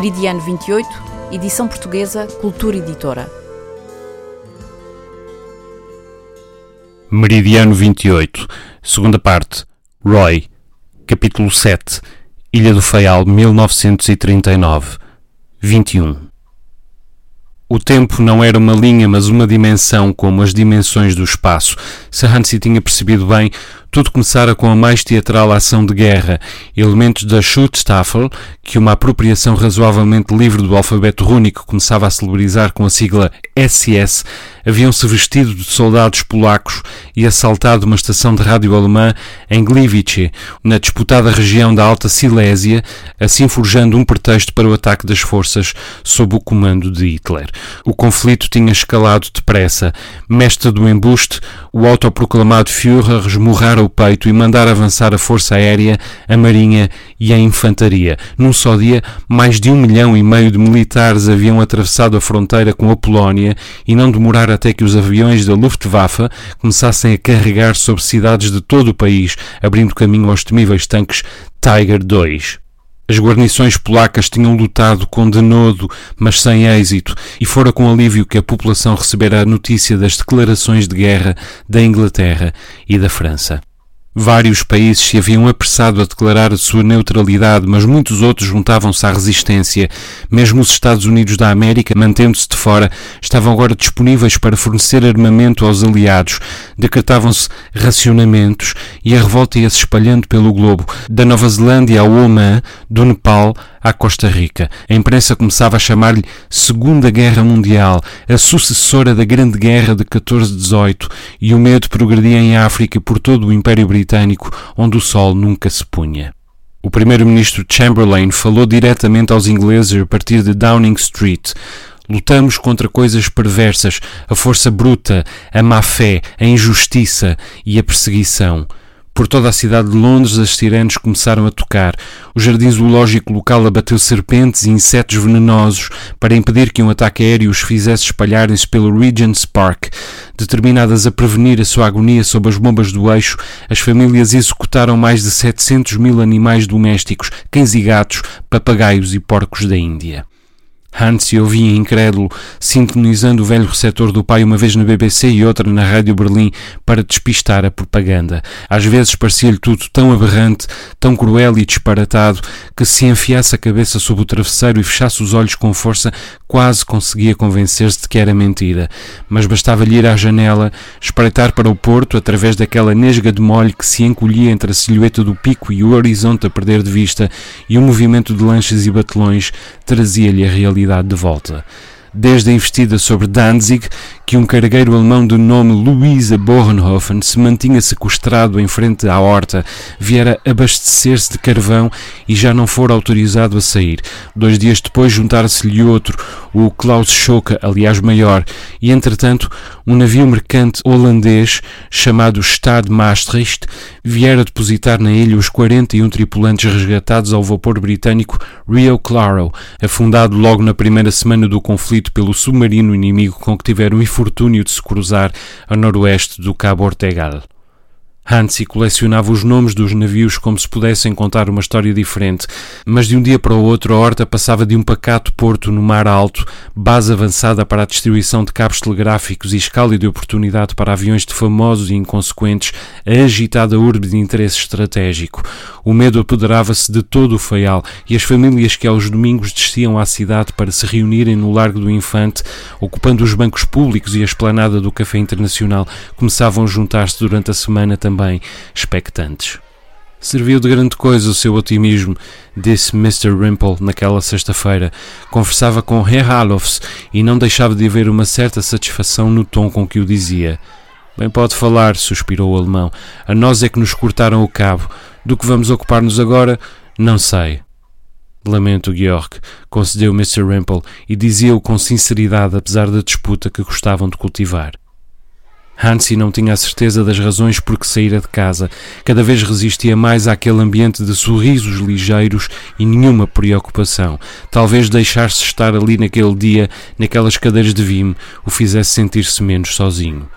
Meridiano 28, edição portuguesa, Cultura Editora. Meridiano 28, segunda parte, Roy, capítulo 7, Ilha do Faial, 1939, 21. O tempo não era uma linha, mas uma dimensão, como as dimensões do espaço. Se Hansi tinha percebido bem, tudo começara com a mais teatral ação de guerra, elementos da Schutzstaffel, que uma apropriação razoavelmente livre do alfabeto rúnico começava a celebrizar com a sigla SS, haviam-se vestido de soldados polacos e assaltado uma estação de rádio alemã em Gliwice, na disputada região da Alta Silésia, assim forjando um pretexto para o ataque das forças sob o comando de Hitler. O conflito tinha escalado depressa. Mestre do embuste, o autoproclamado Führer esmurrara o peito e mandara avançar a força aérea, a marinha e a infantaria. Num só dia, mais de um milhão e meio de militares haviam atravessado a fronteira com a Polónia e não demorara até que os aviões da Luftwaffe começassem a carregar sobre cidades de todo o país, abrindo caminho aos temíveis tanques Tiger II. As guarnições polacas tinham lutado com denodo, mas sem êxito, e fora com alívio que a população recebera a notícia das declarações de guerra da Inglaterra e da França. Vários países se haviam apressado a declarar a sua neutralidade, mas muitos outros juntavam-se à resistência. Mesmo os Estados Unidos da América, mantendo-se de fora, estavam agora disponíveis para fornecer armamento aos aliados. Decretavam-se racionamentos e a revolta ia se espalhando pelo globo, da Nova Zelândia ao Oman, do Nepal à Costa Rica. A imprensa começava a chamar-lhe Segunda Guerra Mundial, a sucessora da Grande Guerra de 1418, e o medo progredia em África por todo o Império Britânico, onde o sol nunca se punha. O primeiro-ministro Chamberlain falou diretamente aos ingleses a partir de Downing Street. Lutamos contra coisas perversas, a força bruta, a má-fé, a injustiça e a perseguição. Por toda a cidade de Londres, as sirenes começaram a tocar. O jardim zoológico local abateu serpentes e insetos venenosos para impedir que um ataque aéreo os fizesse espalharem-se pelo Regent's Park. Determinadas a prevenir a sua agonia sob as bombas do eixo, as famílias executaram mais de 700 mil animais domésticos, cães e gatos, papagaios e porcos da Índia. Hans ouvia incrédulo, sintonizando o velho receptor do pai uma vez na BBC e outra na Rádio Berlim para despistar a propaganda. Às vezes parecia-lhe tudo tão aberrante, tão cruel e disparatado, que se enfiasse a cabeça sob o travesseiro e fechasse os olhos com força, quase conseguia convencer-se de que era mentira. Mas bastava-lhe ir à janela, espreitar para o porto através daquela nesga de molho que se encolhia entre a silhueta do pico e o horizonte a perder de vista, e o movimento de lanchas e batelões trazia-lhe a realidade de volta. Desde a investida sobre Danzig, que um cargueiro alemão de nome Luisa Bornhofen se mantinha sequestrado em frente à horta, viera abastecer-se de carvão e já não fora autorizado a sair. Dois dias depois juntara-se-lhe outro, o Klaus Schoka, aliás maior, e entretanto um navio mercante holandês chamado Stad Maastricht viera depositar na ilha os 41 tripulantes resgatados ao vapor britânico Rio Claro, afundado logo na primeira semana do conflito pelo submarino inimigo com que tiveram o infortúnio de se cruzar a noroeste do Cabo Ortegal. Hansi colecionava os nomes dos navios como se pudessem contar uma história diferente, mas de um dia para o outro a horta passava de um pacato porto no mar alto, base avançada para a distribuição de cabos telegráficos e escala de oportunidade para aviões de famosos e inconsequentes, a agitada urbe de interesse estratégico. O medo apoderava-se de todo o feial e as famílias que aos domingos desciam à cidade para se reunirem no Largo do Infante, ocupando os bancos públicos e a esplanada do Café Internacional, começavam a juntar-se durante a semana também também expectantes. Serviu de grande coisa o seu otimismo, disse Mr. Rimple naquela sexta-feira. Conversava com Herr Alofs e não deixava de haver uma certa satisfação no tom com que o dizia. Bem pode falar, suspirou o alemão. A nós é que nos cortaram o cabo. Do que vamos ocupar-nos agora, não sei. Lamento, Georg, concedeu Mr. Rimple e dizia-o com sinceridade, apesar da disputa que gostavam de cultivar. Hansi não tinha a certeza das razões por que saíra de casa. Cada vez resistia mais àquele ambiente de sorrisos ligeiros e nenhuma preocupação. Talvez deixar-se estar ali naquele dia, naquelas cadeiras de vime, o fizesse sentir-se menos sozinho.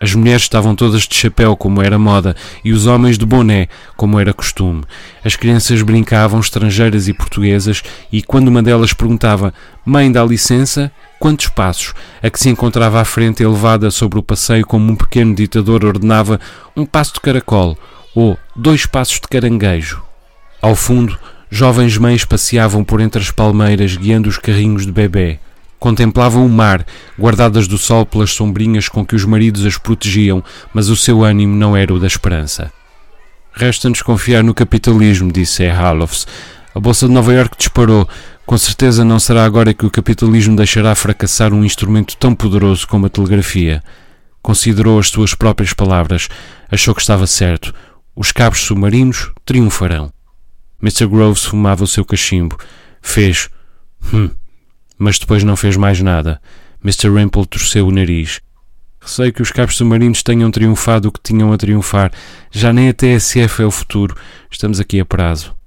As mulheres estavam todas de chapéu, como era moda, e os homens de boné, como era costume. As crianças brincavam, estrangeiras e portuguesas, e quando uma delas perguntava: Mãe, dá licença? Quantos passos? A que se encontrava à frente, elevada sobre o passeio, como um pequeno ditador ordenava: Um passo de caracol, ou dois passos de caranguejo. Ao fundo, jovens mães passeavam por entre as palmeiras, guiando os carrinhos de bebê. Contemplavam o mar, guardadas do sol pelas sombrinhas com que os maridos as protegiam, mas o seu ânimo não era o da esperança. Resta-nos confiar no capitalismo, disse Herlofs. A Bolsa de Nova York disparou. Com certeza não será agora que o capitalismo deixará fracassar um instrumento tão poderoso como a telegrafia. Considerou as suas próprias palavras. Achou que estava certo. Os cabos submarinos triunfarão. Mr. Groves fumava o seu cachimbo. Fez. Hum mas depois não fez mais nada. Mr. Rimple torceu o nariz. Receio que os cabos submarinos tenham triunfado o que tinham a triunfar. Já nem a TSF é o futuro. Estamos aqui a prazo.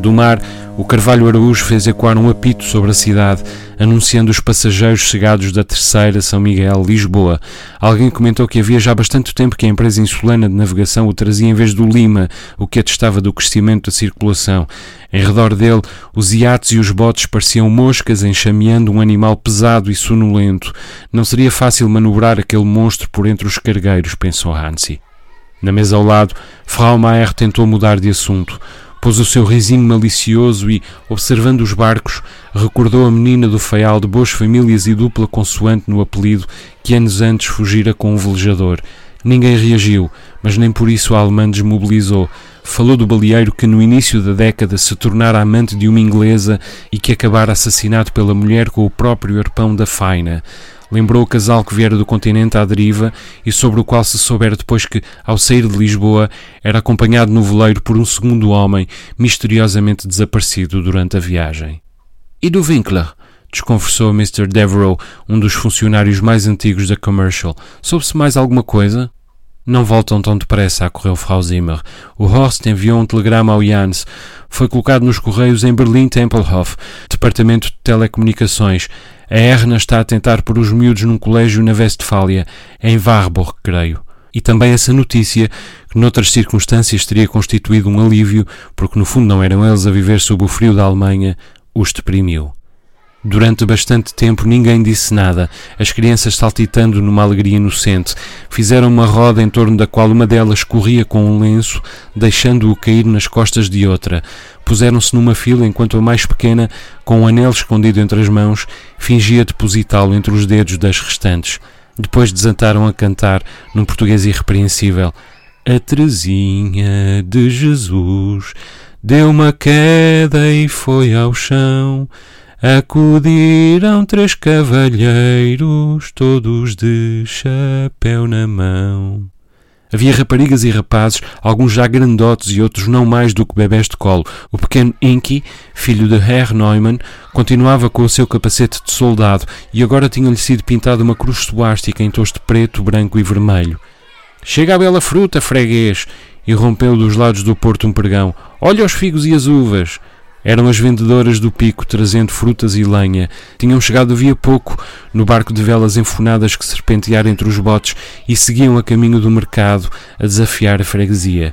Do mar, o Carvalho Araújo fez ecoar um apito sobre a cidade, anunciando os passageiros chegados da terceira São Miguel, Lisboa. Alguém comentou que havia já bastante tempo que a empresa insulana de navegação o trazia em vez do Lima, o que atestava do crescimento da circulação. Em redor dele, os iates e os botes pareciam moscas enxameando um animal pesado e sonolento. Não seria fácil manobrar aquele monstro por entre os cargueiros, pensou Hansi. Na mesa ao lado, Frau Mayer tentou mudar de assunto. Pôs o seu risinho malicioso e, observando os barcos, recordou a menina do feial de boas famílias e dupla consoante no apelido que anos antes fugira com um velejador. Ninguém reagiu, mas nem por isso a alemã desmobilizou. Falou do baleeiro que no início da década se tornara amante de uma inglesa e que acabara assassinado pela mulher com o próprio arpão da faina. Lembrou o casal que viera do continente à deriva e sobre o qual se soubera depois que, ao sair de Lisboa, era acompanhado no veleiro por um segundo homem misteriosamente desaparecido durante a viagem. E do Winkler? Desconversou Mr. Devereux, um dos funcionários mais antigos da Commercial. Soube-se mais alguma coisa? Não voltam tão depressa, acorreu Frau Zimmer. O Horst enviou um telegrama ao Jans. Foi colocado nos correios em Berlim-Tempelhof, Departamento de Telecomunicações. A Erna está a tentar pôr os miúdos num colégio na Westfália, em Warburg, creio. E também essa notícia, que noutras circunstâncias teria constituído um alívio, porque no fundo não eram eles a viver sob o frio da Alemanha, os deprimiu. Durante bastante tempo ninguém disse nada, as crianças saltitando numa alegria inocente. Fizeram uma roda em torno da qual uma delas corria com um lenço, deixando-o cair nas costas de outra. Puseram-se numa fila enquanto a mais pequena, com um anel escondido entre as mãos, fingia depositá-lo entre os dedos das restantes. Depois desataram a cantar, num português irrepreensível. A Teresinha de Jesus deu uma queda e foi ao chão. Acudiram três cavalheiros, todos de chapéu na mão. Havia raparigas e rapazes, alguns já grandotes e outros não mais do que bebés de colo. O pequeno Inky, filho de Herr Neumann, continuava com o seu capacete de soldado e agora tinha-lhe sido pintada uma cruz suástica em tons de preto, branco e vermelho. Chega a bela fruta, freguês! irrompeu dos lados do porto um pregão. Olha os figos e as uvas! Eram as vendedoras do pico trazendo frutas e lenha. Tinham chegado havia pouco no barco de velas enfunadas que serpenteara entre os botes e seguiam a caminho do mercado a desafiar a freguesia.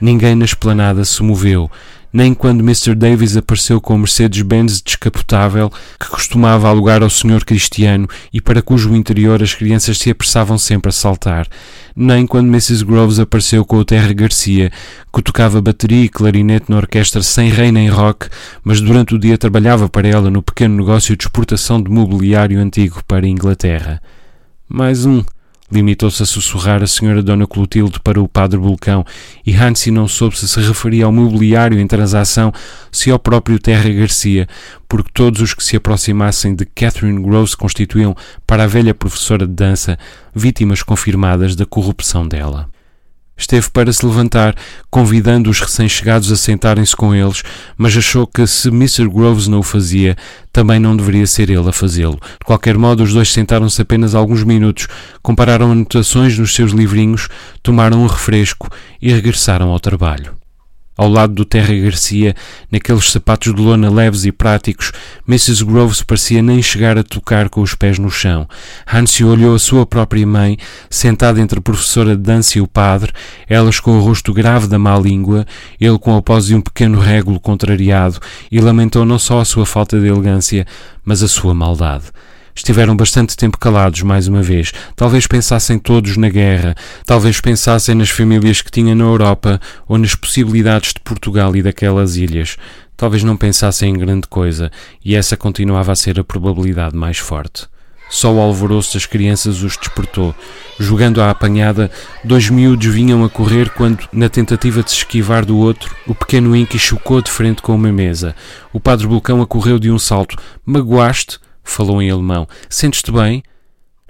Ninguém na esplanada se moveu, nem quando Mr. Davis apareceu com o Mercedes-Benz descapotável que costumava alugar ao Sr. Cristiano e para cujo interior as crianças se apressavam sempre a saltar, nem quando Mrs. Groves apareceu com o Terra Garcia, que tocava bateria e clarinete na orquestra sem rei nem rock, mas durante o dia trabalhava para ela no pequeno negócio de exportação de mobiliário antigo para a Inglaterra. Mais um, Limitou-se a sussurrar a senhora Dona Clotilde para o padre Bulcão e Hansi não soube se se referia ao mobiliário em transação, se ao próprio Terra Garcia, porque todos os que se aproximassem de Catherine Gross constituíam, para a velha professora de dança, vítimas confirmadas da corrupção dela. Esteve para se levantar, convidando os recém-chegados a sentarem-se com eles, mas achou que se Mr. Groves não o fazia, também não deveria ser ele a fazê-lo. De qualquer modo, os dois sentaram-se apenas alguns minutos, compararam anotações nos seus livrinhos, tomaram um refresco e regressaram ao trabalho. Ao lado do Terra Garcia, naqueles sapatos de lona leves e práticos, Mrs. Groves parecia nem chegar a tocar com os pés no chão. Hansi olhou a sua própria mãe, sentada entre a professora de dança e o padre, elas com o rosto grave da má língua, ele com a pose de um pequeno régulo contrariado, e lamentou não só a sua falta de elegância, mas a sua maldade. Estiveram bastante tempo calados mais uma vez. Talvez pensassem todos na guerra, talvez pensassem nas famílias que tinha na Europa ou nas possibilidades de Portugal e daquelas ilhas. Talvez não pensassem em grande coisa, e essa continuava a ser a probabilidade mais forte. Só o alvoroço das crianças os despertou. Jogando à apanhada, dois miúdos vinham a correr quando, na tentativa de se esquivar do outro, o pequeno Inky chocou de frente com uma mesa. O padre Bulcão acorreu de um salto. Magoaste? Falou em alemão. Sentes-te bem?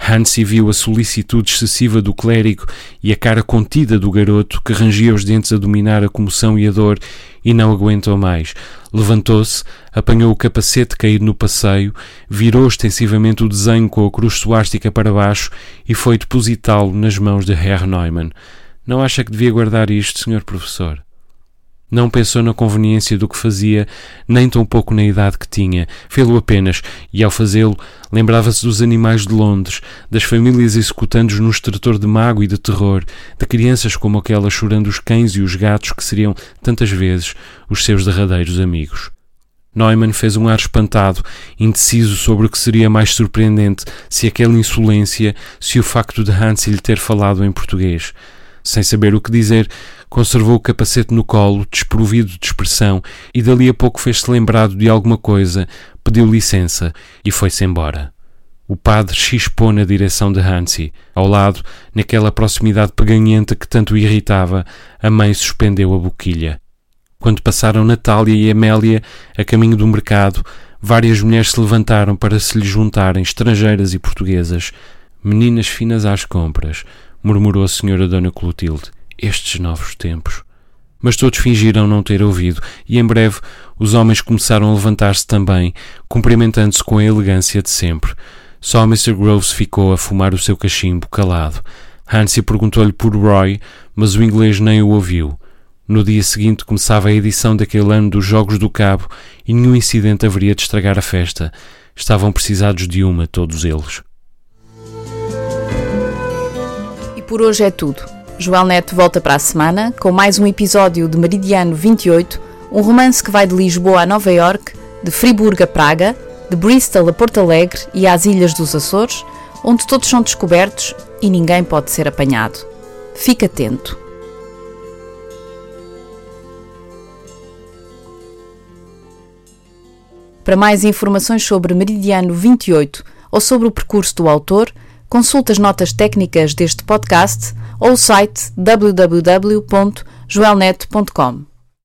Hansi viu a solicitude excessiva do clérigo e a cara contida do garoto que rangia os dentes a dominar a comoção e a dor e não aguentou mais. Levantou-se, apanhou o capacete caído no passeio, virou extensivamente o desenho com a cruz suástica para baixo e foi depositá-lo nas mãos de Herr Neumann. Não acha que devia guardar isto, senhor professor? Não pensou na conveniência do que fazia, nem tão pouco na idade que tinha. Fê-lo apenas, e ao fazê-lo, lembrava-se dos animais de Londres, das famílias executando-os num extrator de mago e de terror, de crianças como aquela chorando os cães e os gatos que seriam, tantas vezes, os seus derradeiros amigos. Neumann fez um ar espantado, indeciso sobre o que seria mais surpreendente, se aquela insolência, se o facto de Hans lhe ter falado em português. Sem saber o que dizer, conservou o capacete no colo, desprovido de expressão, e dali a pouco fez-se lembrado de alguma coisa, pediu licença e foi-se embora. O padre chispou na direção de Hansi. Ao lado, naquela proximidade peganhenta que tanto irritava, a mãe suspendeu a boquilha. Quando passaram Natália e Amélia a caminho do mercado, várias mulheres se levantaram para se lhe juntarem, estrangeiras e portuguesas. Meninas finas às compras, murmurou a senhora Dona Clotilde. Estes novos tempos. Mas todos fingiram não ter ouvido, e em breve os homens começaram a levantar-se também, cumprimentando-se com a elegância de sempre. Só Mr. Groves ficou a fumar o seu cachimbo calado. Hansi perguntou-lhe por Roy, mas o inglês nem o ouviu. No dia seguinte começava a edição daquele ano dos Jogos do Cabo e nenhum incidente haveria de estragar a festa. Estavam precisados de uma, todos eles. Por hoje é tudo. Joel Neto volta para a semana com mais um episódio de Meridiano 28, um romance que vai de Lisboa a Nova York, de Friburgo a Praga, de Bristol a Porto Alegre e às Ilhas dos Açores, onde todos são descobertos e ninguém pode ser apanhado. Fique atento. Para mais informações sobre Meridiano 28 ou sobre o percurso do autor, Consulte as notas técnicas deste podcast ou o site www.joelnet.com.